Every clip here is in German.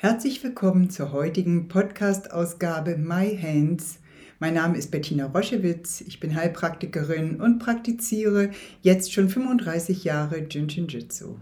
Herzlich willkommen zur heutigen Podcast-Ausgabe My Hands. Mein Name ist Bettina Roschewitz, ich bin Heilpraktikerin und praktiziere jetzt schon 35 Jahre Jinshin Jitsu.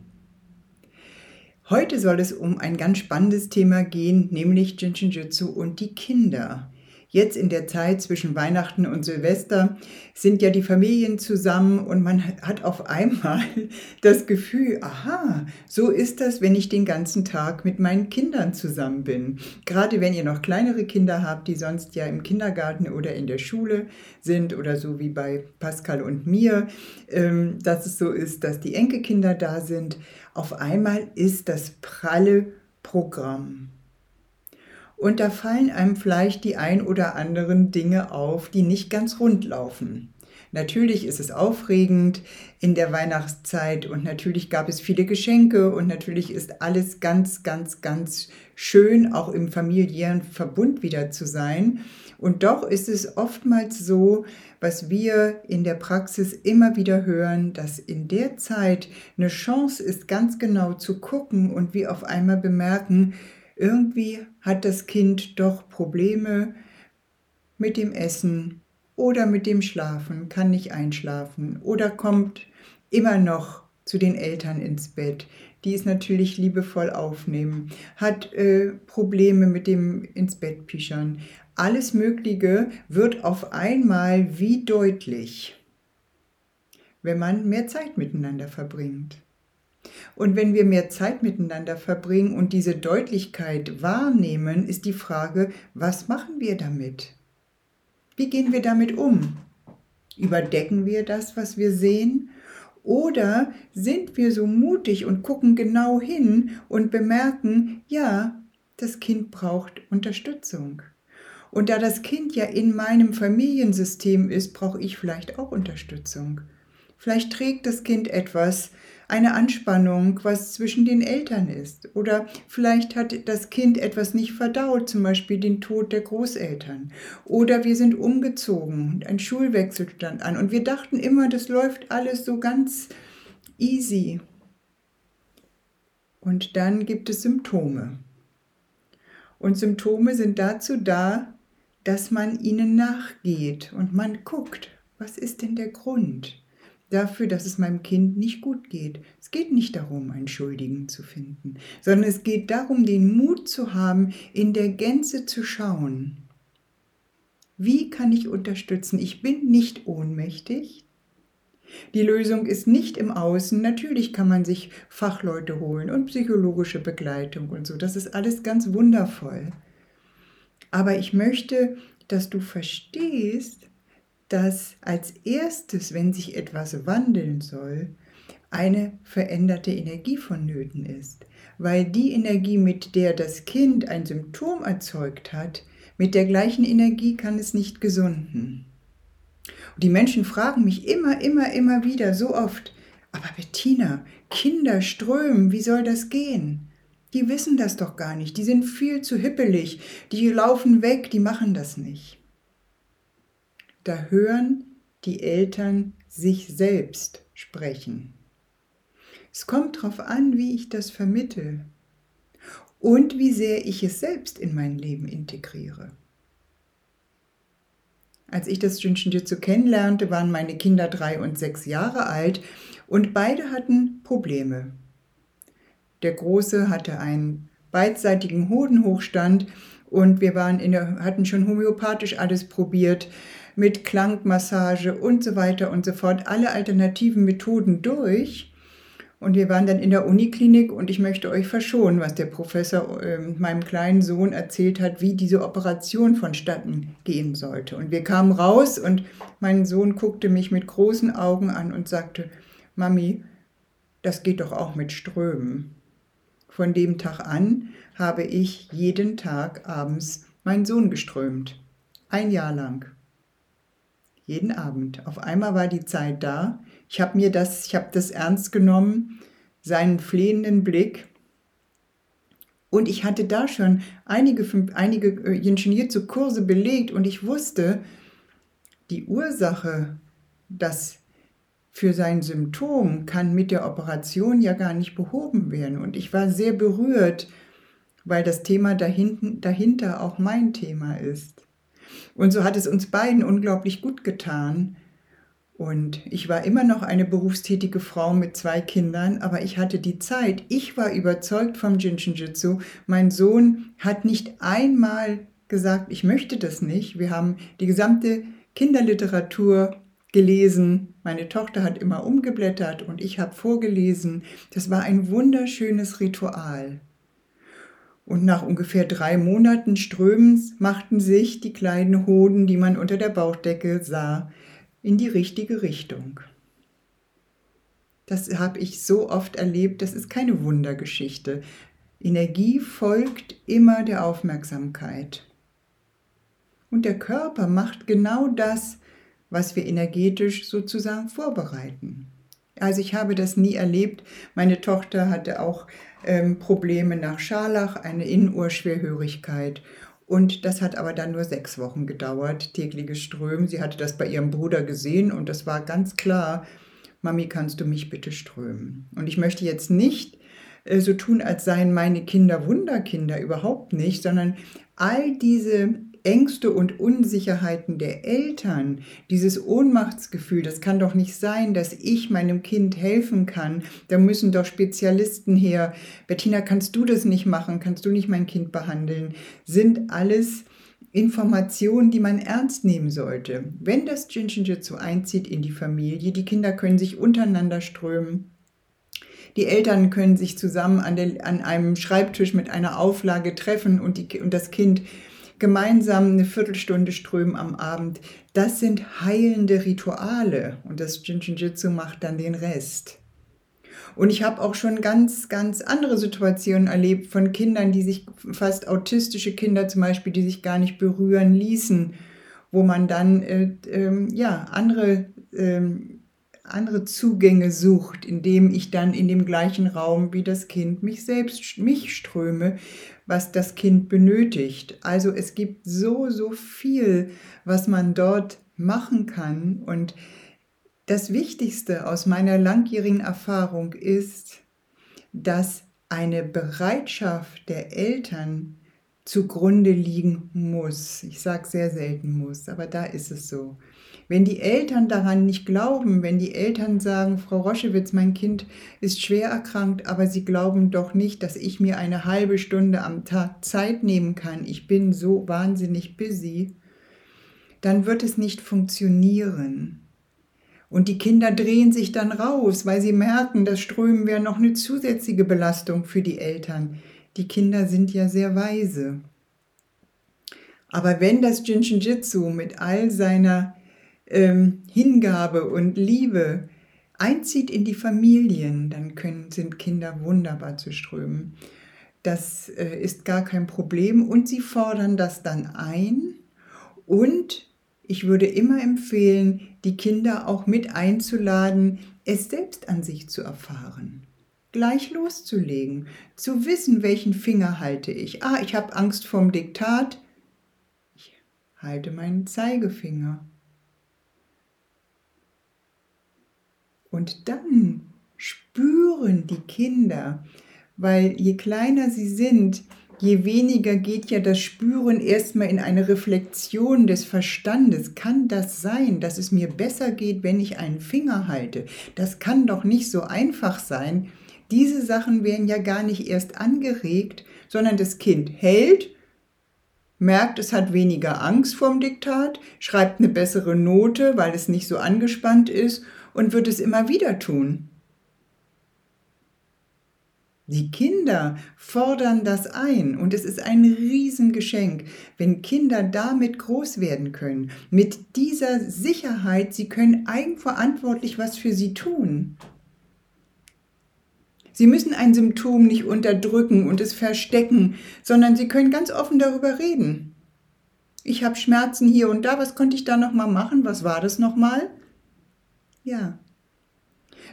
Heute soll es um ein ganz spannendes Thema gehen, nämlich Jinshin Jitsu und die Kinder. Jetzt in der Zeit zwischen Weihnachten und Silvester sind ja die Familien zusammen und man hat auf einmal das Gefühl, aha, so ist das, wenn ich den ganzen Tag mit meinen Kindern zusammen bin. Gerade wenn ihr noch kleinere Kinder habt, die sonst ja im Kindergarten oder in der Schule sind oder so wie bei Pascal und mir, ähm, dass es so ist, dass die Enkelkinder da sind. Auf einmal ist das pralle Programm. Und da fallen einem vielleicht die ein oder anderen Dinge auf, die nicht ganz rund laufen. Natürlich ist es aufregend in der Weihnachtszeit und natürlich gab es viele Geschenke und natürlich ist alles ganz, ganz, ganz schön, auch im familiären Verbund wieder zu sein. Und doch ist es oftmals so, was wir in der Praxis immer wieder hören, dass in der Zeit eine Chance ist, ganz genau zu gucken und wir auf einmal bemerken, irgendwie hat das Kind doch Probleme mit dem Essen oder mit dem Schlafen, kann nicht einschlafen oder kommt immer noch zu den Eltern ins Bett, die es natürlich liebevoll aufnehmen, hat äh, Probleme mit dem ins Bett pischern. Alles Mögliche wird auf einmal wie deutlich, wenn man mehr Zeit miteinander verbringt. Und wenn wir mehr Zeit miteinander verbringen und diese Deutlichkeit wahrnehmen, ist die Frage, was machen wir damit? Wie gehen wir damit um? Überdecken wir das, was wir sehen? Oder sind wir so mutig und gucken genau hin und bemerken, ja, das Kind braucht Unterstützung. Und da das Kind ja in meinem Familiensystem ist, brauche ich vielleicht auch Unterstützung. Vielleicht trägt das Kind etwas, eine Anspannung, was zwischen den Eltern ist. Oder vielleicht hat das Kind etwas nicht verdaut, zum Beispiel den Tod der Großeltern. Oder wir sind umgezogen und ein Schulwechsel stand an. Und wir dachten immer, das läuft alles so ganz easy. Und dann gibt es Symptome. Und Symptome sind dazu da, dass man ihnen nachgeht und man guckt, was ist denn der Grund? Dafür, dass es meinem Kind nicht gut geht. Es geht nicht darum, einen Schuldigen zu finden, sondern es geht darum, den Mut zu haben, in der Gänze zu schauen. Wie kann ich unterstützen? Ich bin nicht ohnmächtig. Die Lösung ist nicht im Außen. Natürlich kann man sich Fachleute holen und psychologische Begleitung und so. Das ist alles ganz wundervoll. Aber ich möchte, dass du verstehst, dass als erstes, wenn sich etwas wandeln soll, eine veränderte Energie vonnöten ist, weil die Energie, mit der das Kind ein Symptom erzeugt hat, mit der gleichen Energie kann es nicht gesunden. Und die Menschen fragen mich immer, immer, immer wieder, so oft, aber Bettina, Kinder strömen, wie soll das gehen? Die wissen das doch gar nicht, die sind viel zu hippelig, die laufen weg, die machen das nicht da hören die Eltern sich selbst sprechen. Es kommt darauf an, wie ich das vermittel und wie sehr ich es selbst in mein Leben integriere. Als ich das Jinshin Jitsu kennenlernte, waren meine Kinder drei und sechs Jahre alt und beide hatten Probleme. Der Große hatte einen beidseitigen Hodenhochstand und wir waren der, hatten schon homöopathisch alles probiert mit Klangmassage und so weiter und so fort, alle alternativen Methoden durch. Und wir waren dann in der Uniklinik und ich möchte euch verschonen, was der Professor äh, meinem kleinen Sohn erzählt hat, wie diese Operation vonstatten gehen sollte. Und wir kamen raus und mein Sohn guckte mich mit großen Augen an und sagte, Mami, das geht doch auch mit Strömen. Von dem Tag an habe ich jeden Tag abends mein Sohn geströmt. Ein Jahr lang. Jeden Abend. Auf einmal war die Zeit da. Ich habe mir das, ich habe das ernst genommen, seinen flehenden Blick. Und ich hatte da schon einige, einige äh, Ingenieur Kurse belegt und ich wusste, die Ursache, dass für sein Symptom kann mit der Operation ja gar nicht behoben werden. Und ich war sehr berührt, weil das Thema dahinten, dahinter auch mein Thema ist. Und so hat es uns beiden unglaublich gut getan. Und ich war immer noch eine berufstätige Frau mit zwei Kindern, aber ich hatte die Zeit. Ich war überzeugt vom Jinshinjutsu. Mein Sohn hat nicht einmal gesagt, ich möchte das nicht. Wir haben die gesamte Kinderliteratur gelesen. Meine Tochter hat immer umgeblättert und ich habe vorgelesen. Das war ein wunderschönes Ritual. Und nach ungefähr drei Monaten Strömens machten sich die kleinen Hoden, die man unter der Bauchdecke sah, in die richtige Richtung. Das habe ich so oft erlebt, das ist keine Wundergeschichte. Energie folgt immer der Aufmerksamkeit. Und der Körper macht genau das, was wir energetisch sozusagen vorbereiten. Also ich habe das nie erlebt. Meine Tochter hatte auch ähm, Probleme nach Scharlach, eine Innenohrschwerhörigkeit. Und das hat aber dann nur sechs Wochen gedauert, tägliches Strömen. Sie hatte das bei ihrem Bruder gesehen und das war ganz klar, Mami, kannst du mich bitte strömen? Und ich möchte jetzt nicht äh, so tun, als seien meine Kinder Wunderkinder, überhaupt nicht, sondern all diese Ängste und Unsicherheiten der Eltern, dieses Ohnmachtsgefühl, das kann doch nicht sein, dass ich meinem Kind helfen kann. Da müssen doch Spezialisten her. Bettina, kannst du das nicht machen? Kannst du nicht mein Kind behandeln? Sind alles Informationen, die man ernst nehmen sollte. Wenn das Jinshinjutsu einzieht in die Familie, die Kinder können sich untereinander strömen. Die Eltern können sich zusammen an, der, an einem Schreibtisch mit einer Auflage treffen und, die, und das Kind gemeinsam eine Viertelstunde strömen am Abend, das sind heilende Rituale und das Jinshinjutsu macht dann den Rest. Und ich habe auch schon ganz, ganz andere Situationen erlebt von Kindern, die sich, fast autistische Kinder zum Beispiel, die sich gar nicht berühren ließen, wo man dann äh, äh, ja, andere, äh, andere Zugänge sucht, indem ich dann in dem gleichen Raum wie das Kind mich selbst, mich ströme, was das Kind benötigt. Also es gibt so, so viel, was man dort machen kann. Und das Wichtigste aus meiner langjährigen Erfahrung ist, dass eine Bereitschaft der Eltern zugrunde liegen muss. Ich sage sehr selten muss, aber da ist es so. Wenn die Eltern daran nicht glauben, wenn die Eltern sagen, Frau Roschewitz, mein Kind ist schwer erkrankt, aber sie glauben doch nicht, dass ich mir eine halbe Stunde am Tag Zeit nehmen kann, ich bin so wahnsinnig busy, dann wird es nicht funktionieren. Und die Kinder drehen sich dann raus, weil sie merken, das Strömen wäre noch eine zusätzliche Belastung für die Eltern. Die Kinder sind ja sehr weise. Aber wenn das Jinshin Jitsu mit all seiner ähm, Hingabe und Liebe einzieht in die Familien, dann können, sind Kinder wunderbar zu strömen. Das äh, ist gar kein Problem und sie fordern das dann ein und ich würde immer empfehlen, die Kinder auch mit einzuladen, es selbst an sich zu erfahren. Gleich loszulegen, zu wissen, welchen Finger halte ich. Ah, ich habe Angst vorm Diktat. Ich halte meinen Zeigefinger. Und dann spüren die Kinder, weil je kleiner sie sind, je weniger geht ja das Spüren erstmal in eine Reflexion des Verstandes. Kann das sein, dass es mir besser geht, wenn ich einen Finger halte? Das kann doch nicht so einfach sein. Diese Sachen werden ja gar nicht erst angeregt, sondern das Kind hält, merkt, es hat weniger Angst vorm Diktat, schreibt eine bessere Note, weil es nicht so angespannt ist und wird es immer wieder tun. Die Kinder fordern das ein und es ist ein Riesengeschenk, wenn Kinder damit groß werden können, mit dieser Sicherheit, sie können eigenverantwortlich was für sie tun. Sie müssen ein Symptom nicht unterdrücken und es verstecken, sondern sie können ganz offen darüber reden. ich habe Schmerzen hier und da, was konnte ich da nochmal machen? Was war das nochmal? Ja.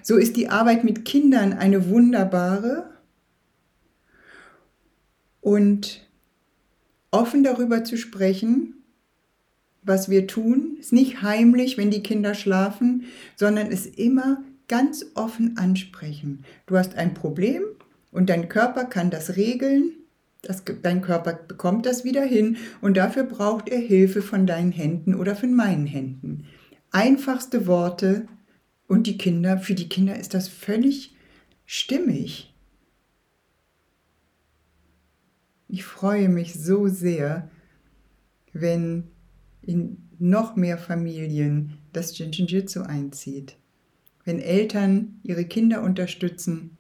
So ist die Arbeit mit Kindern eine wunderbare und offen darüber zu sprechen, was wir tun, ist nicht heimlich, wenn die Kinder schlafen, sondern es immer ganz offen ansprechen. Du hast ein Problem und dein Körper kann das regeln. Das, dein Körper bekommt das wieder hin und dafür braucht er Hilfe von deinen Händen oder von meinen Händen. Einfachste Worte und die Kinder, für die Kinder ist das völlig stimmig. Ich freue mich so sehr, wenn in noch mehr Familien das Jinjitsu einzieht. Wenn Eltern ihre Kinder unterstützen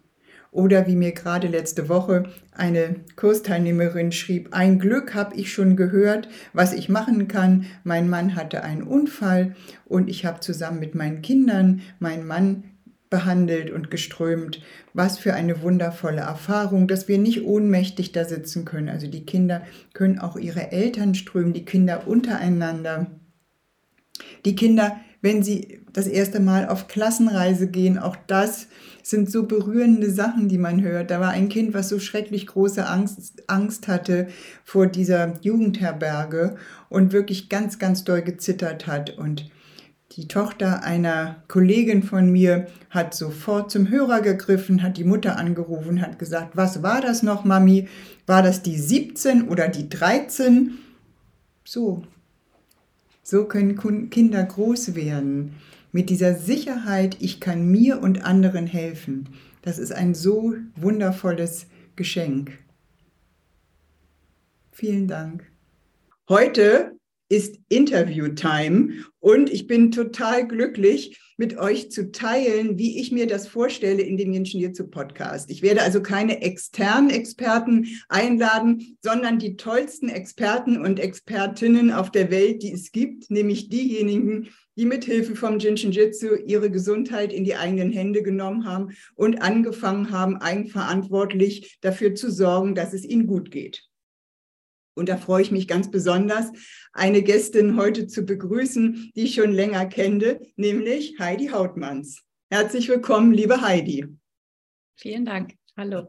oder wie mir gerade letzte Woche eine Kursteilnehmerin schrieb, ein Glück habe ich schon gehört, was ich machen kann. Mein Mann hatte einen Unfall und ich habe zusammen mit meinen Kindern meinen Mann behandelt und geströmt. Was für eine wundervolle Erfahrung, dass wir nicht ohnmächtig da sitzen können. Also die Kinder können auch ihre Eltern strömen, die Kinder untereinander. Die Kinder, wenn sie das erste Mal auf Klassenreise gehen, auch das sind so berührende Sachen, die man hört. Da war ein Kind, was so schrecklich große Angst, Angst hatte vor dieser Jugendherberge und wirklich ganz, ganz doll gezittert hat. Und die Tochter einer Kollegin von mir hat sofort zum Hörer gegriffen, hat die Mutter angerufen, hat gesagt, was war das noch, Mami? War das die 17 oder die 13? So, so können Kinder groß werden. Mit dieser Sicherheit, ich kann mir und anderen helfen. Das ist ein so wundervolles Geschenk. Vielen Dank. Heute ist Interview-Time und ich bin total glücklich, mit euch zu teilen, wie ich mir das vorstelle in dem Ingenieur Podcast. Ich werde also keine externen Experten einladen, sondern die tollsten Experten und Expertinnen auf der Welt, die es gibt, nämlich diejenigen, die mit Hilfe vom Jinshinjutsu ihre Gesundheit in die eigenen Hände genommen haben und angefangen haben, eigenverantwortlich dafür zu sorgen, dass es ihnen gut geht. Und da freue ich mich ganz besonders, eine Gästin heute zu begrüßen, die ich schon länger kenne, nämlich Heidi Hautmanns. Herzlich willkommen, liebe Heidi. Vielen Dank. Hallo.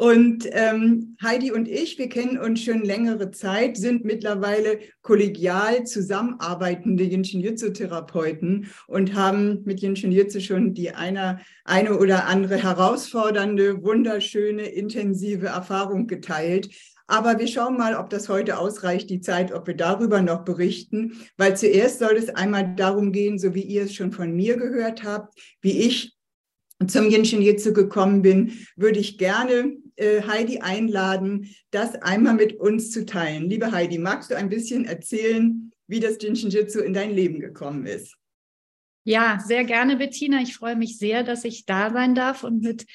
Und ähm, Heidi und ich, wir kennen uns schon längere Zeit, sind mittlerweile kollegial zusammenarbeitende Yin-Shin-Jutsu-Therapeuten und haben mit Yin-Shin-Jutsu schon die eine, eine oder andere herausfordernde, wunderschöne, intensive Erfahrung geteilt. Aber wir schauen mal, ob das heute ausreicht, die Zeit, ob wir darüber noch berichten, weil zuerst soll es einmal darum gehen, so wie ihr es schon von mir gehört habt, wie ich zum Jinshin Jitsu gekommen bin, würde ich gerne äh, Heidi einladen, das einmal mit uns zu teilen. Liebe Heidi, magst du ein bisschen erzählen, wie das Jinshin Jitsu in dein Leben gekommen ist? Ja, sehr gerne, Bettina. Ich freue mich sehr, dass ich da sein darf und mit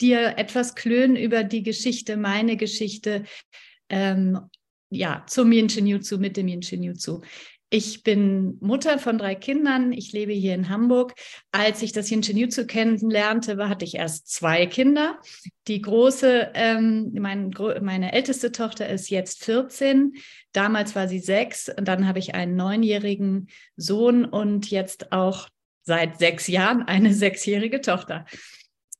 dir etwas klönen über die Geschichte, meine Geschichte, ähm, ja, zum Yinshin mit dem Yinshin Ich bin Mutter von drei Kindern. Ich lebe hier in Hamburg. Als ich das Yinshin kennenlernte, hatte ich erst zwei Kinder. Die große, ähm, mein, meine älteste Tochter ist jetzt 14. Damals war sie sechs. Und dann habe ich einen neunjährigen Sohn und jetzt auch seit sechs Jahren eine sechsjährige Tochter.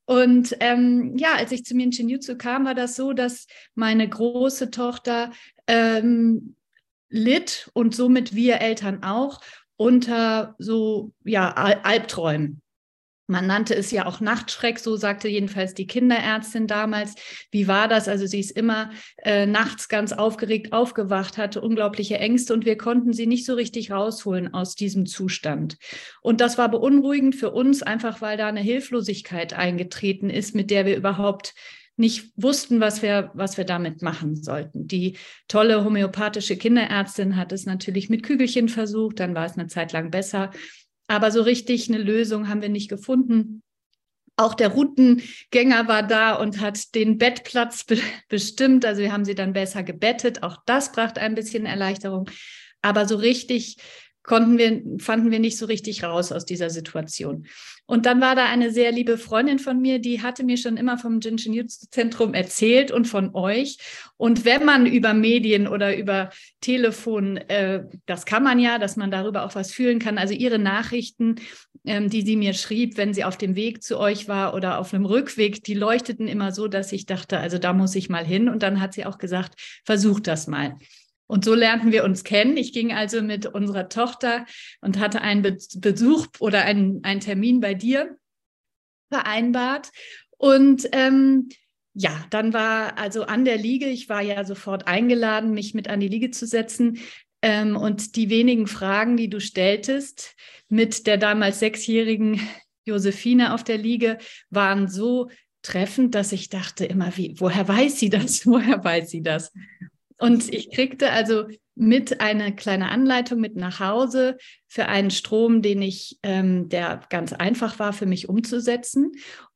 Und ähm, ja, als ich zu mir in Shinjutsu kam, war das so, dass meine große Tochter ähm, litt und somit wir Eltern auch unter so ja Albträumen. Man nannte es ja auch Nachtschreck, so sagte jedenfalls die Kinderärztin damals. Wie war das? Also sie ist immer äh, nachts ganz aufgeregt aufgewacht, hatte unglaubliche Ängste und wir konnten sie nicht so richtig rausholen aus diesem Zustand. Und das war beunruhigend für uns, einfach weil da eine Hilflosigkeit eingetreten ist, mit der wir überhaupt nicht wussten, was wir, was wir damit machen sollten. Die tolle homöopathische Kinderärztin hat es natürlich mit Kügelchen versucht, dann war es eine Zeit lang besser. Aber so richtig eine Lösung haben wir nicht gefunden. Auch der Routengänger war da und hat den Bettplatz be bestimmt. Also wir haben sie dann besser gebettet. Auch das brachte ein bisschen Erleichterung. Aber so richtig konnten wir, fanden wir nicht so richtig raus aus dieser Situation. Und dann war da eine sehr liebe Freundin von mir, die hatte mir schon immer vom Jinshin Zentrum erzählt und von euch. Und wenn man über Medien oder über Telefon, äh, das kann man ja, dass man darüber auch was fühlen kann. Also ihre Nachrichten, ähm, die sie mir schrieb, wenn sie auf dem Weg zu euch war oder auf einem Rückweg, die leuchteten immer so, dass ich dachte, also da muss ich mal hin. Und dann hat sie auch gesagt, versucht das mal. Und so lernten wir uns kennen. Ich ging also mit unserer Tochter und hatte einen Be Besuch oder einen, einen Termin bei dir vereinbart. Und ähm, ja, dann war also an der Liege, ich war ja sofort eingeladen, mich mit an die Liege zu setzen. Ähm, und die wenigen Fragen, die du stelltest mit der damals sechsjährigen Josephine auf der Liege, waren so treffend, dass ich dachte immer, wie, woher weiß sie das? Woher weiß sie das? Und ich kriegte also mit eine kleine Anleitung mit nach Hause für einen Strom, den ich, ähm, der ganz einfach war für mich umzusetzen.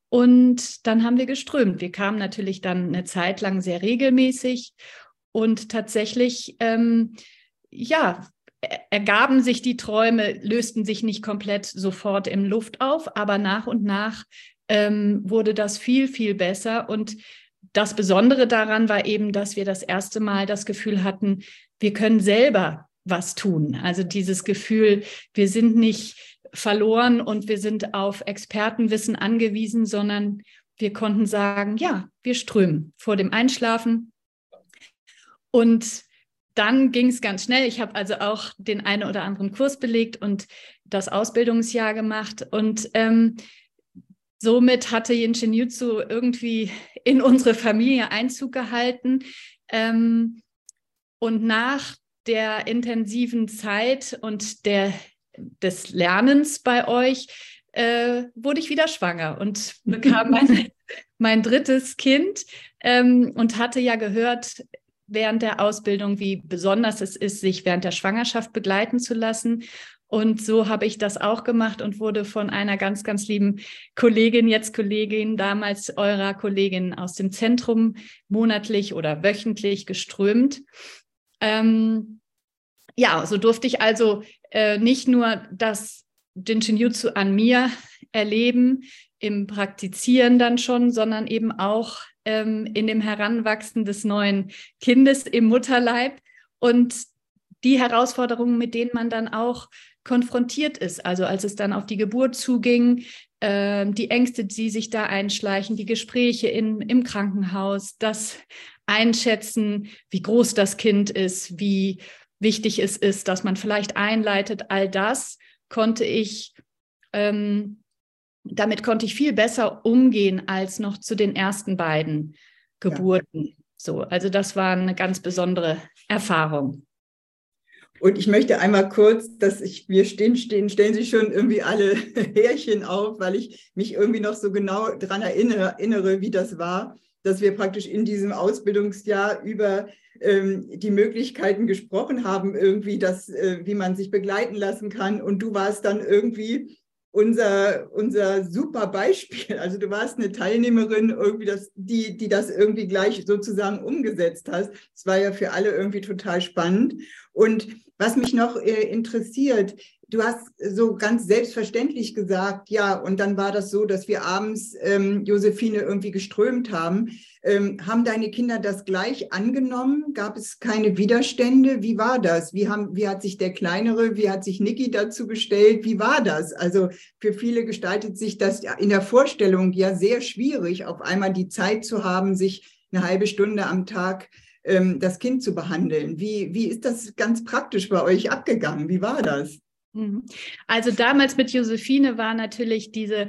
Und dann haben wir geströmt. Wir kamen natürlich dann eine Zeit lang sehr regelmäßig und tatsächlich, ähm, ja, ergaben sich die Träume, lösten sich nicht komplett sofort in Luft auf, aber nach und nach ähm, wurde das viel, viel besser. Und das Besondere daran war eben, dass wir das erste Mal das Gefühl hatten, wir können selber was tun. Also dieses Gefühl, wir sind nicht verloren und wir sind auf Expertenwissen angewiesen, sondern wir konnten sagen, ja, wir strömen vor dem Einschlafen. Und dann ging es ganz schnell. Ich habe also auch den einen oder anderen Kurs belegt und das Ausbildungsjahr gemacht. Und ähm, somit hatte Yinshin Jutsu irgendwie in unsere Familie Einzug gehalten. Ähm, und nach der intensiven Zeit und der, des Lernens bei euch äh, wurde ich wieder schwanger und bekam mein, mein drittes Kind ähm, und hatte ja gehört während der Ausbildung, wie besonders es ist, sich während der Schwangerschaft begleiten zu lassen. Und so habe ich das auch gemacht und wurde von einer ganz, ganz lieben Kollegin, jetzt Kollegin, damals eurer Kollegin aus dem Zentrum monatlich oder wöchentlich geströmt. Ähm, ja, so durfte ich also äh, nicht nur das Jinshin Jutsu an mir erleben, im Praktizieren dann schon, sondern eben auch ähm, in dem Heranwachsen des neuen Kindes im Mutterleib und die Herausforderungen, mit denen man dann auch konfrontiert ist. Also als es dann auf die Geburt zuging, äh, die Ängste, die sich da einschleichen, die Gespräche in, im Krankenhaus, das Einschätzen, wie groß das Kind ist, wie wichtig es ist, dass man vielleicht einleitet, all das konnte ich, ähm, damit konnte ich viel besser umgehen als noch zu den ersten beiden Geburten. Ja. So, also das war eine ganz besondere Erfahrung. Und ich möchte einmal kurz, dass ich, wir stehen, stehen, stellen sich schon irgendwie alle Härchen auf, weil ich mich irgendwie noch so genau daran erinnere, erinnere, wie das war, dass wir praktisch in diesem Ausbildungsjahr über ähm, die Möglichkeiten gesprochen haben, irgendwie, dass, äh, wie man sich begleiten lassen kann. Und du warst dann irgendwie unser, unser super Beispiel. Also du warst eine Teilnehmerin, irgendwie das, die, die das irgendwie gleich sozusagen umgesetzt hast. Es war ja für alle irgendwie total spannend. Und was mich noch äh, interessiert, du hast so ganz selbstverständlich gesagt, ja, und dann war das so, dass wir abends ähm, Josephine irgendwie geströmt haben. Ähm, haben deine Kinder das gleich angenommen? Gab es keine Widerstände? Wie war das? Wie, haben, wie hat sich der Kleinere, wie hat sich Niki dazu gestellt? Wie war das? Also für viele gestaltet sich das in der Vorstellung ja sehr schwierig, auf einmal die Zeit zu haben, sich eine halbe Stunde am Tag ähm, das Kind zu behandeln. Wie, wie ist das ganz praktisch bei euch abgegangen? Wie war das? Mhm. Also damals mit Josephine war natürlich diese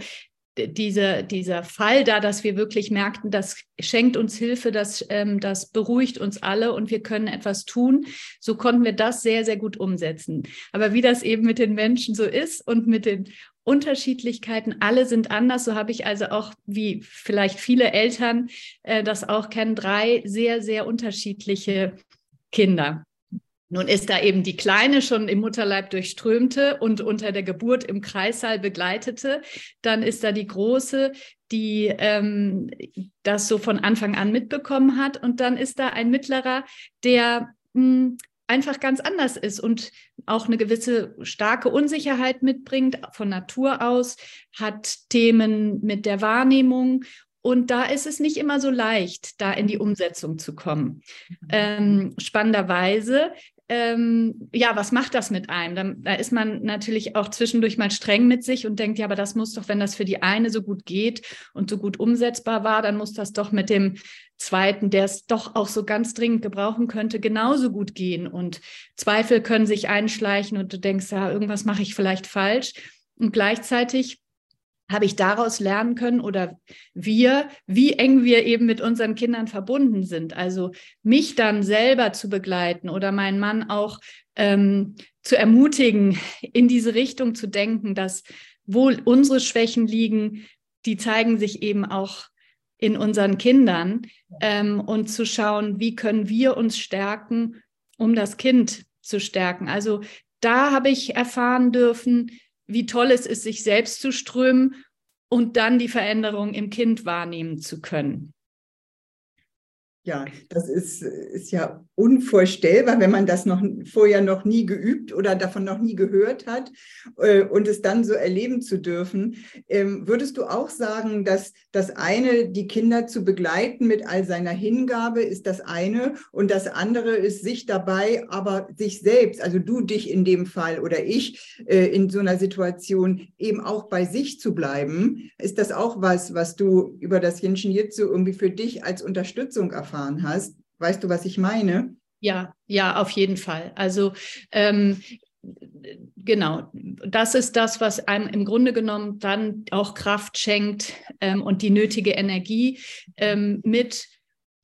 diese, dieser Fall da, dass wir wirklich merkten, das schenkt uns Hilfe, das, ähm, das beruhigt uns alle und wir können etwas tun. So konnten wir das sehr, sehr gut umsetzen. Aber wie das eben mit den Menschen so ist und mit den Unterschiedlichkeiten, alle sind anders. So habe ich also auch, wie vielleicht viele Eltern äh, das auch kennen, drei sehr, sehr unterschiedliche Kinder. Nun ist da eben die Kleine schon im Mutterleib durchströmte und unter der Geburt im Kreissaal begleitete. Dann ist da die Große, die ähm, das so von Anfang an mitbekommen hat. Und dann ist da ein Mittlerer, der mh, hm, einfach ganz anders ist und auch eine gewisse starke Unsicherheit mitbringt von Natur aus, hat Themen mit der Wahrnehmung und da ist es nicht immer so leicht, da in die Umsetzung zu kommen. Mhm. Ähm, spannenderweise ähm, ja, was macht das mit einem? Da, da, ist man natürlich auch zwischendurch mal streng mit sich und denkt, ja, aber das muss doch, wenn das für die eine so gut geht und so gut umsetzbar war, dann muss das doch mit dem zweiten, der es doch auch so ganz dringend gebrauchen könnte, genauso gut gehen. Und Zweifel können sich einschleichen und du denkst, ja, irgendwas mache ich vielleicht falsch. Und gleichzeitig habe ich daraus lernen können oder wir, wie eng wir eben mit unseren Kindern verbunden sind. Also mich dann selber zu begleiten oder meinen Mann auch ähm, zu ermutigen, in diese Richtung zu denken, dass wohl unsere Schwächen liegen, die zeigen sich eben auch in unseren Kindern ähm, und zu schauen, wie können wir uns stärken, um das Kind zu stärken. Also da habe ich erfahren dürfen, wie toll es ist, sich selbst zu strömen und dann die Veränderung im Kind wahrnehmen zu können. Ja, das ist, ist ja unvorstellbar, wenn man das noch vorher noch nie geübt oder davon noch nie gehört hat äh, und es dann so erleben zu dürfen. Ähm, würdest du auch sagen, dass das eine, die Kinder zu begleiten mit all seiner Hingabe, ist das eine und das andere ist sich dabei, aber sich selbst, also du dich in dem Fall oder ich äh, in so einer Situation eben auch bei sich zu bleiben? Ist das auch was, was du über das Jinshin Jitsu irgendwie für dich als Unterstützung erfahren erfahren hast. Weißt du, was ich meine? Ja, ja, auf jeden Fall. Also ähm, genau, das ist das, was einem im Grunde genommen dann auch Kraft schenkt ähm, und die nötige Energie ähm, mit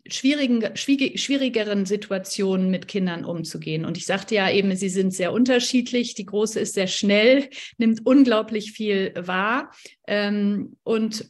schwierigen, schwierigeren Situationen mit Kindern umzugehen. Und ich sagte ja eben, sie sind sehr unterschiedlich. Die große ist sehr schnell, nimmt unglaublich viel wahr. Ähm, und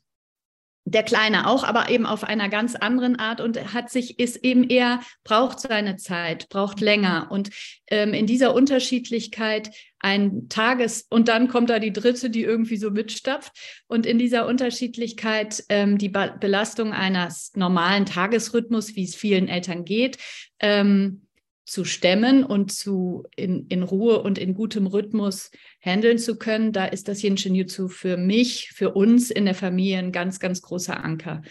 der Kleine auch, aber eben auf einer ganz anderen Art und hat sich, ist eben eher, braucht seine Zeit, braucht länger. Und ähm, in dieser Unterschiedlichkeit ein Tages- und dann kommt da die dritte, die irgendwie so mitstapft. Und in dieser Unterschiedlichkeit ähm, die ba Belastung eines normalen Tagesrhythmus, wie es vielen Eltern geht, ähm, zu stemmen und zu in, in Ruhe und in gutem Rhythmus handeln zu können, da ist das Yin Shin Jutsu für mich, für uns in der Familie ein ganz, ganz großer Anker.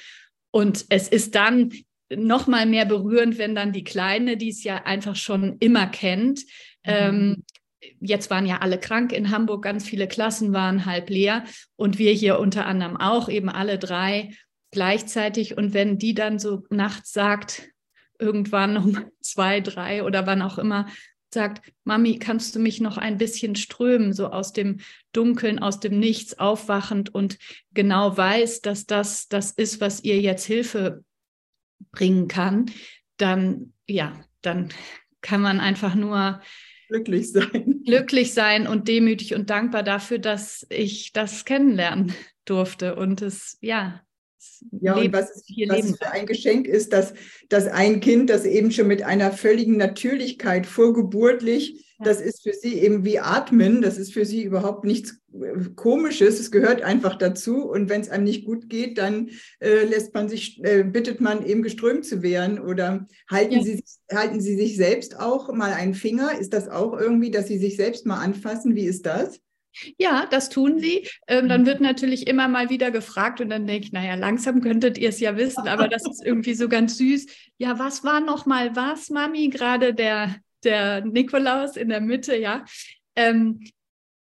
Und es ist dann noch mal mehr berührend, wenn dann die Kleine, die es ja einfach schon immer kennt, mhm. ähm, jetzt waren ja alle krank in Hamburg, ganz viele Klassen waren halb leer und wir hier unter anderem auch, eben alle drei gleichzeitig. Und wenn die dann so nachts sagt, irgendwann um zwei, drei oder wann auch immer sagt, Mami, kannst du mich noch ein bisschen strömen, so aus dem Dunkeln, aus dem Nichts aufwachend und genau weiß, dass das das ist, was ihr jetzt Hilfe bringen kann, dann ja, dann kann man einfach nur glücklich sein. Glücklich sein und demütig und dankbar dafür, dass ich das kennenlernen durfte und es ja ja, und was, es, was es für ein Geschenk ist, dass, dass ein Kind, das eben schon mit einer völligen Natürlichkeit vorgeburtlich, ja. das ist für sie eben wie Atmen, das ist für sie überhaupt nichts äh, Komisches, es gehört einfach dazu. Und wenn es einem nicht gut geht, dann äh, lässt man sich, äh, bittet man eben geströmt zu werden. Oder halten, ja. sie, halten sie sich selbst auch mal einen Finger? Ist das auch irgendwie, dass sie sich selbst mal anfassen? Wie ist das? Ja, das tun sie. Ähm, dann wird natürlich immer mal wieder gefragt und dann denke ich, naja, langsam könntet ihr es ja wissen, aber das ist irgendwie so ganz süß. Ja, was war noch mal was, Mami? Gerade der, der Nikolaus in der Mitte, ja. Ähm,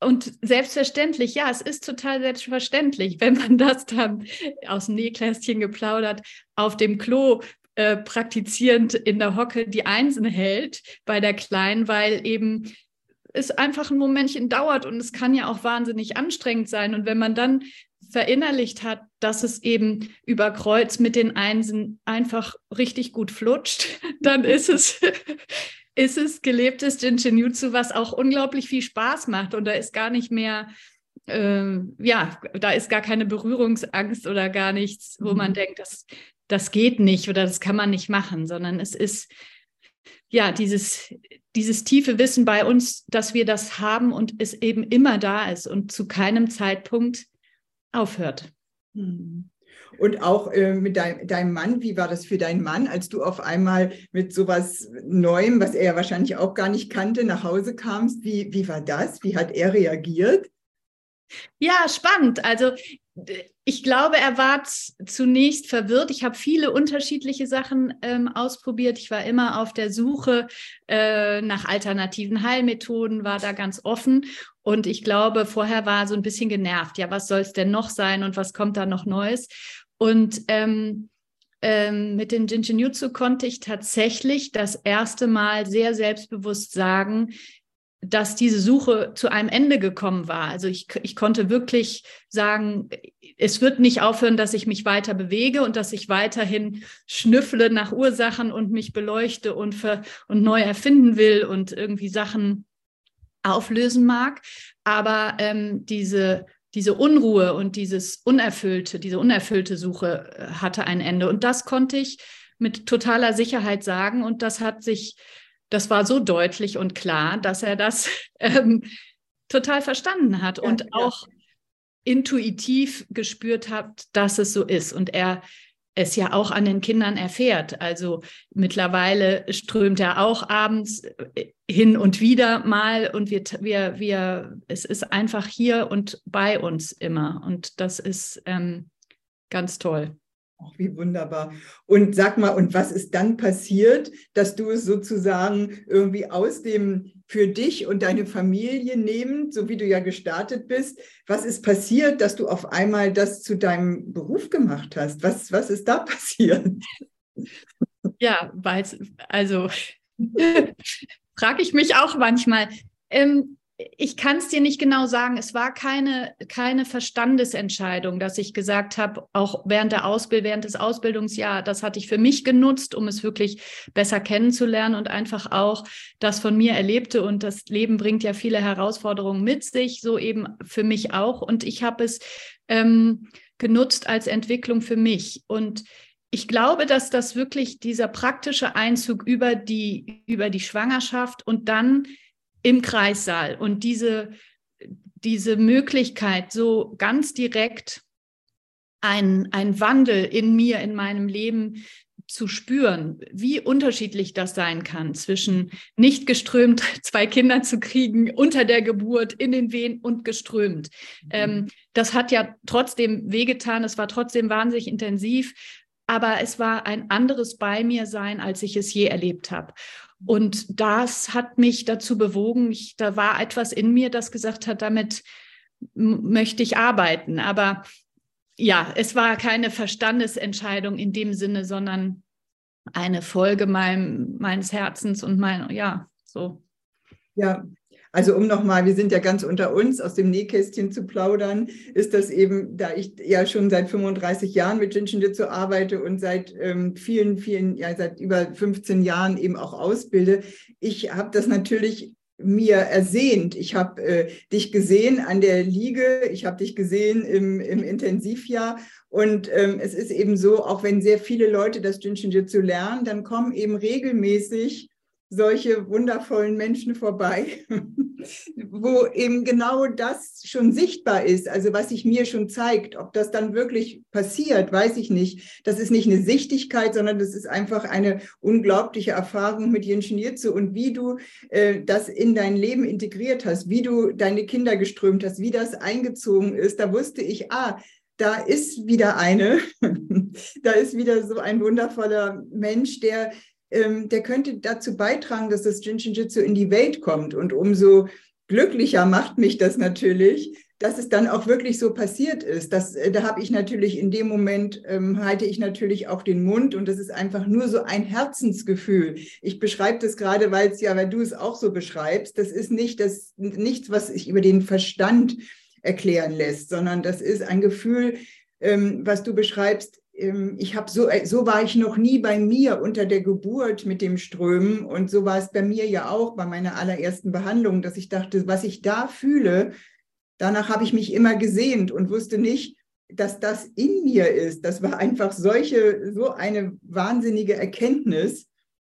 und selbstverständlich, ja, es ist total selbstverständlich, wenn man das dann aus dem Nähkästchen geplaudert auf dem Klo äh, praktizierend in der Hocke die Einsen hält bei der Kleinen, weil eben es einfach ein Momentchen dauert und es kann ja auch wahnsinnig anstrengend sein. Und wenn man dann verinnerlicht hat, dass es eben über Kreuz mit den Einsen einfach richtig gut flutscht, dann ist es, ist es gelebtes Jinjinjutsu, was auch unglaublich viel Spaß macht. Und da ist gar nicht mehr, äh, ja, da ist gar keine Berührungsangst oder gar nichts, wo man mhm. denkt, das, das geht nicht oder das kann man nicht machen, sondern es ist ja, dieses, dieses tiefe Wissen bei uns, dass wir das haben und es eben immer da ist und zu keinem Zeitpunkt aufhört. Hm. Und auch äh, mit dein, deinem Mann, wie war das für deinen Mann, als du auf einmal mit sowas Neuem, was er ja wahrscheinlich auch gar nicht kannte, nach Hause kamst? Wie, wie war das? Wie hat er reagiert? Ja, spannend. Also ich glaube, er war zunächst verwirrt. Ich habe viele unterschiedliche Sachen ähm, ausprobiert. Ich war immer auf der Suche äh, nach alternativen Heilmethoden, war da ganz offen. Und ich glaube, vorher war er so ein bisschen genervt. Ja, was soll es denn noch sein und was kommt da noch Neues? Und ähm, ähm, mit dem Jinjinjutsu konnte ich tatsächlich das erste Mal sehr selbstbewusst sagen, dass diese Suche zu einem Ende gekommen war. Also ich, ich konnte wirklich sagen, es wird nicht aufhören, dass ich mich weiter bewege und dass ich weiterhin schnüffle nach Ursachen und mich beleuchte und, für, und neu erfinden will und irgendwie Sachen auflösen mag. Aber ähm, diese, diese Unruhe und dieses Unerfüllte, diese unerfüllte Suche äh, hatte ein Ende. Und das konnte ich mit totaler Sicherheit sagen. Und das hat sich das war so deutlich und klar, dass er das ähm, total verstanden hat ja, und ja. auch intuitiv gespürt hat, dass es so ist. Und er es ja auch an den Kindern erfährt. Also mittlerweile strömt er auch abends äh, hin und wieder mal und wir, wir, wir, es ist einfach hier und bei uns immer. Und das ist ähm, ganz toll. Ach, wie wunderbar. Und sag mal, und was ist dann passiert, dass du es sozusagen irgendwie aus dem für dich und deine Familie nehmend, so wie du ja gestartet bist, was ist passiert, dass du auf einmal das zu deinem Beruf gemacht hast? Was, was ist da passiert? Ja, weil, also frage ich mich auch manchmal. Ähm, ich kann es dir nicht genau sagen. Es war keine, keine Verstandesentscheidung, dass ich gesagt habe, auch während der Ausbildung, während des Ausbildungsjahres, das hatte ich für mich genutzt, um es wirklich besser kennenzulernen und einfach auch das von mir erlebte. Und das Leben bringt ja viele Herausforderungen mit sich, so eben für mich auch. Und ich habe es ähm, genutzt als Entwicklung für mich. Und ich glaube, dass das wirklich dieser praktische Einzug über die, über die Schwangerschaft und dann im Kreissaal. Und diese, diese Möglichkeit, so ganz direkt ein, ein Wandel in mir, in meinem Leben zu spüren, wie unterschiedlich das sein kann, zwischen nicht geströmt zwei Kinder zu kriegen, unter der Geburt, in den Wehen und geströmt. Mhm. Ähm, das hat ja trotzdem wehgetan, es war trotzdem wahnsinnig intensiv, aber es war ein anderes bei mir sein, als ich es je erlebt habe. Und das hat mich dazu bewogen, ich, da war etwas in mir, das gesagt hat, damit möchte ich arbeiten. Aber ja, es war keine Verstandesentscheidung in dem Sinne, sondern eine Folge meinem, meines Herzens und mein, ja, so. Ja, also um nochmal, wir sind ja ganz unter uns, aus dem Nähkästchen zu plaudern, ist das eben, da ich ja schon seit 35 Jahren mit Jinshinjutsu arbeite und seit ähm, vielen, vielen, ja seit über 15 Jahren eben auch ausbilde, ich habe das natürlich mir ersehnt. Ich habe äh, dich gesehen an der Liege, ich habe dich gesehen im, im Intensivjahr und ähm, es ist eben so, auch wenn sehr viele Leute das Jinshinjutsu lernen, dann kommen eben regelmäßig solche wundervollen Menschen vorbei, wo eben genau das schon sichtbar ist, also was sich mir schon zeigt. Ob das dann wirklich passiert, weiß ich nicht. Das ist nicht eine Sichtigkeit, sondern das ist einfach eine unglaubliche Erfahrung mit Jitsu und wie du äh, das in dein Leben integriert hast, wie du deine Kinder geströmt hast, wie das eingezogen ist. Da wusste ich, ah, da ist wieder eine, da ist wieder so ein wundervoller Mensch, der ähm, der könnte dazu beitragen, dass das Jinshinjutsu in die Welt kommt. Und umso glücklicher macht mich das natürlich, dass es dann auch wirklich so passiert ist. Das, äh, da habe ich natürlich in dem Moment, ähm, halte ich natürlich auch den Mund und das ist einfach nur so ein Herzensgefühl. Ich beschreibe das gerade, weil es ja, weil du es auch so beschreibst, das ist nicht das, nichts, was sich über den Verstand erklären lässt, sondern das ist ein Gefühl, ähm, was du beschreibst, ich habe so, äh, so war ich noch nie bei mir unter der Geburt mit dem Strömen und so war es bei mir ja auch bei meiner allerersten Behandlung, dass ich dachte, was ich da fühle, danach habe ich mich immer gesehnt und wusste nicht, dass das in mir ist. Das war einfach solche, so eine wahnsinnige Erkenntnis.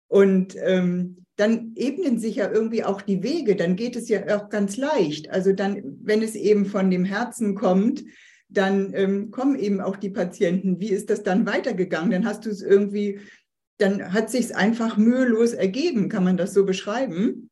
Und ähm, dann ebnen sich ja irgendwie auch die Wege, dann geht es ja auch ganz leicht. Also dann, wenn es eben von dem Herzen kommt, dann ähm, kommen eben auch die Patienten. Wie ist das dann weitergegangen? Dann hast du es irgendwie, dann hat sich einfach mühelos ergeben. Kann man das so beschreiben?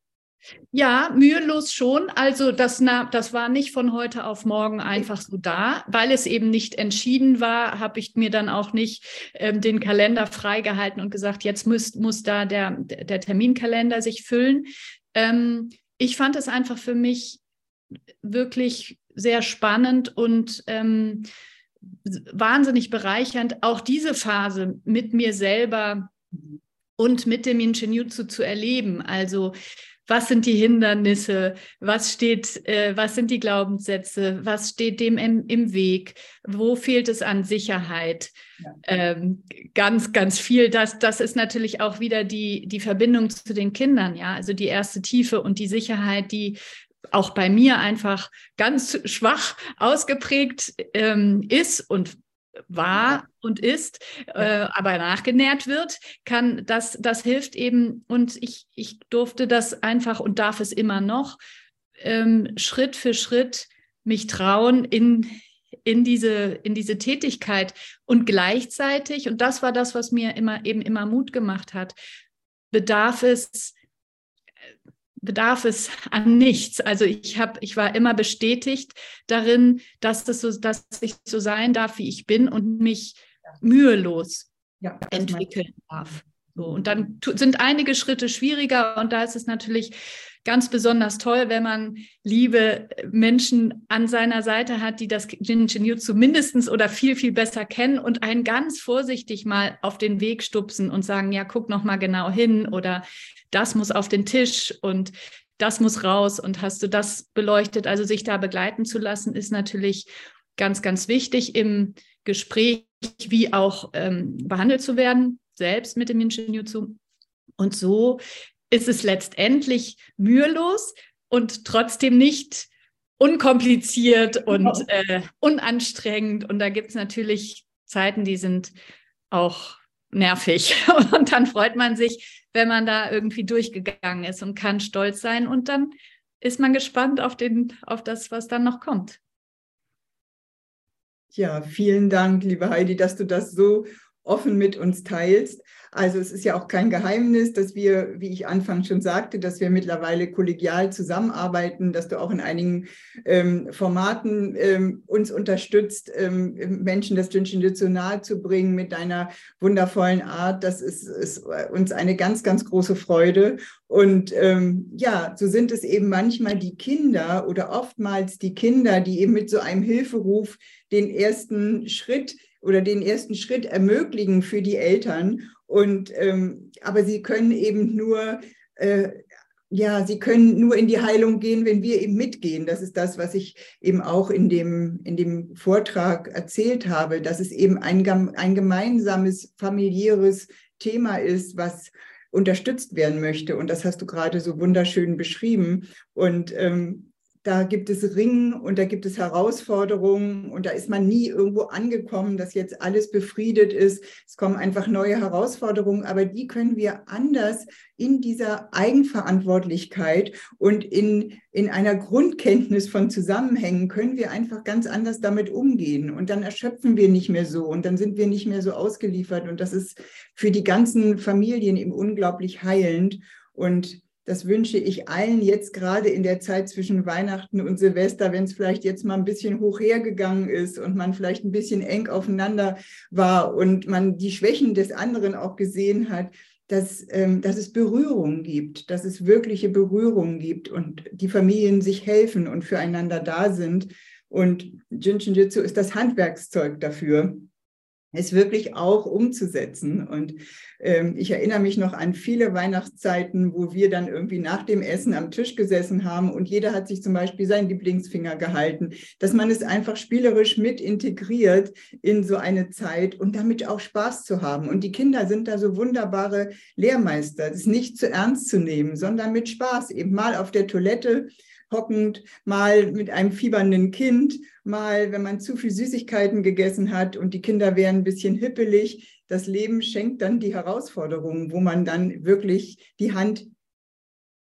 Ja, mühelos schon. Also das, das war nicht von heute auf morgen einfach so da, weil es eben nicht entschieden war, habe ich mir dann auch nicht ähm, den Kalender freigehalten und gesagt, jetzt muss, muss da der, der Terminkalender sich füllen. Ähm, ich fand es einfach für mich wirklich sehr spannend und ähm, wahnsinnig bereichernd, auch diese Phase mit mir selber und mit dem Ingenuitsu zu erleben. Also was sind die Hindernisse, was steht, äh, was sind die Glaubenssätze, was steht dem im, im Weg, wo fehlt es an Sicherheit. Ja. Ähm, ganz, ganz viel. Das, das ist natürlich auch wieder die, die Verbindung zu den Kindern, ja, also die erste Tiefe und die Sicherheit, die auch bei mir einfach ganz schwach ausgeprägt ähm, ist und war und ist, äh, aber nachgenährt wird, kann das, das hilft eben. Und ich, ich durfte das einfach und darf es immer noch ähm, Schritt für Schritt mich trauen in, in, diese, in diese Tätigkeit. Und gleichzeitig, und das war das, was mir immer eben immer Mut gemacht hat, bedarf es bedarf es an nichts. Also ich habe, ich war immer bestätigt darin, dass das so, dass ich so sein darf, wie ich bin und mich mühelos ja, entwickeln darf. So, und dann sind einige Schritte schwieriger und da ist es natürlich ganz besonders toll, wenn man liebe Menschen an seiner Seite hat, die das Jinjinjutsu mindestens oder viel, viel besser kennen und einen ganz vorsichtig mal auf den Weg stupsen und sagen, ja, guck noch mal genau hin oder das muss auf den Tisch und das muss raus und hast du das beleuchtet? Also sich da begleiten zu lassen, ist natürlich ganz, ganz wichtig im Gespräch, wie auch ähm, behandelt zu werden, selbst mit dem Jinjinjutsu. Und so ist es letztendlich mühelos und trotzdem nicht unkompliziert und genau. äh, unanstrengend. Und da gibt es natürlich Zeiten, die sind auch nervig. Und dann freut man sich, wenn man da irgendwie durchgegangen ist und kann stolz sein. Und dann ist man gespannt auf, den, auf das, was dann noch kommt. Ja, vielen Dank, liebe Heidi, dass du das so offen mit uns teilst. Also es ist ja auch kein Geheimnis, dass wir, wie ich anfangs schon sagte, dass wir mittlerweile kollegial zusammenarbeiten, dass du auch in einigen ähm, Formaten ähm, uns unterstützt, ähm, Menschen das Jinshinjutsu nahe zu bringen mit deiner wundervollen Art. Das ist, ist uns eine ganz, ganz große Freude. Und ähm, ja, so sind es eben manchmal die Kinder oder oftmals die Kinder, die eben mit so einem Hilferuf den ersten Schritt oder den ersten Schritt ermöglichen für die Eltern. Und ähm, aber sie können eben nur äh, ja, sie können nur in die Heilung gehen, wenn wir eben mitgehen. Das ist das, was ich eben auch in dem, in dem Vortrag erzählt habe, dass es eben ein, ein gemeinsames familiäres Thema ist, was unterstützt werden möchte. Und das hast du gerade so wunderschön beschrieben. Und ähm, da gibt es Ringen und da gibt es Herausforderungen und da ist man nie irgendwo angekommen, dass jetzt alles befriedet ist. Es kommen einfach neue Herausforderungen, aber die können wir anders in dieser Eigenverantwortlichkeit und in, in einer Grundkenntnis von Zusammenhängen können wir einfach ganz anders damit umgehen. Und dann erschöpfen wir nicht mehr so und dann sind wir nicht mehr so ausgeliefert. Und das ist für die ganzen Familien eben unglaublich heilend. Und das wünsche ich allen jetzt gerade in der Zeit zwischen Weihnachten und Silvester, wenn es vielleicht jetzt mal ein bisschen hoch hergegangen ist und man vielleicht ein bisschen eng aufeinander war und man die Schwächen des anderen auch gesehen hat, dass, ähm, dass es Berührungen gibt, dass es wirkliche Berührungen gibt und die Familien sich helfen und füreinander da sind. Und Jinshin Jitsu ist das Handwerkszeug dafür es wirklich auch umzusetzen. Und ähm, ich erinnere mich noch an viele Weihnachtszeiten, wo wir dann irgendwie nach dem Essen am Tisch gesessen haben und jeder hat sich zum Beispiel seinen Lieblingsfinger gehalten, dass man es einfach spielerisch mit integriert in so eine Zeit und damit auch Spaß zu haben. Und die Kinder sind da so wunderbare Lehrmeister, das nicht zu ernst zu nehmen, sondern mit Spaß, eben mal auf der Toilette hockend, mal mit einem fiebernden Kind, mal, wenn man zu viel Süßigkeiten gegessen hat und die Kinder wären ein bisschen hippelig. Das Leben schenkt dann die Herausforderungen, wo man dann wirklich die Hand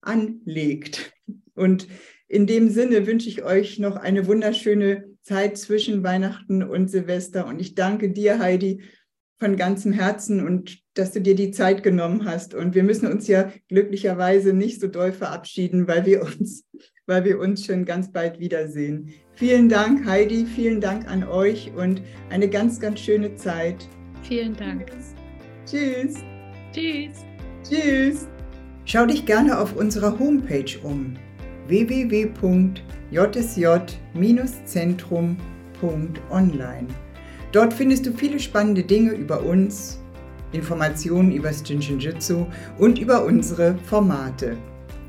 anlegt. Und in dem Sinne wünsche ich euch noch eine wunderschöne Zeit zwischen Weihnachten und Silvester. Und ich danke dir, Heidi, von ganzem Herzen und dass du dir die Zeit genommen hast. Und wir müssen uns ja glücklicherweise nicht so doll verabschieden, weil wir uns, weil wir uns schon ganz bald wiedersehen. Vielen Dank, Heidi. Vielen Dank an euch und eine ganz, ganz schöne Zeit. Vielen Dank. Tschüss. Tschüss. Tschüss. Schau dich gerne auf unserer Homepage um www.jsj-zentrum.online. Dort findest du viele spannende Dinge über uns, Informationen über das Jinshinjutsu und über unsere Formate.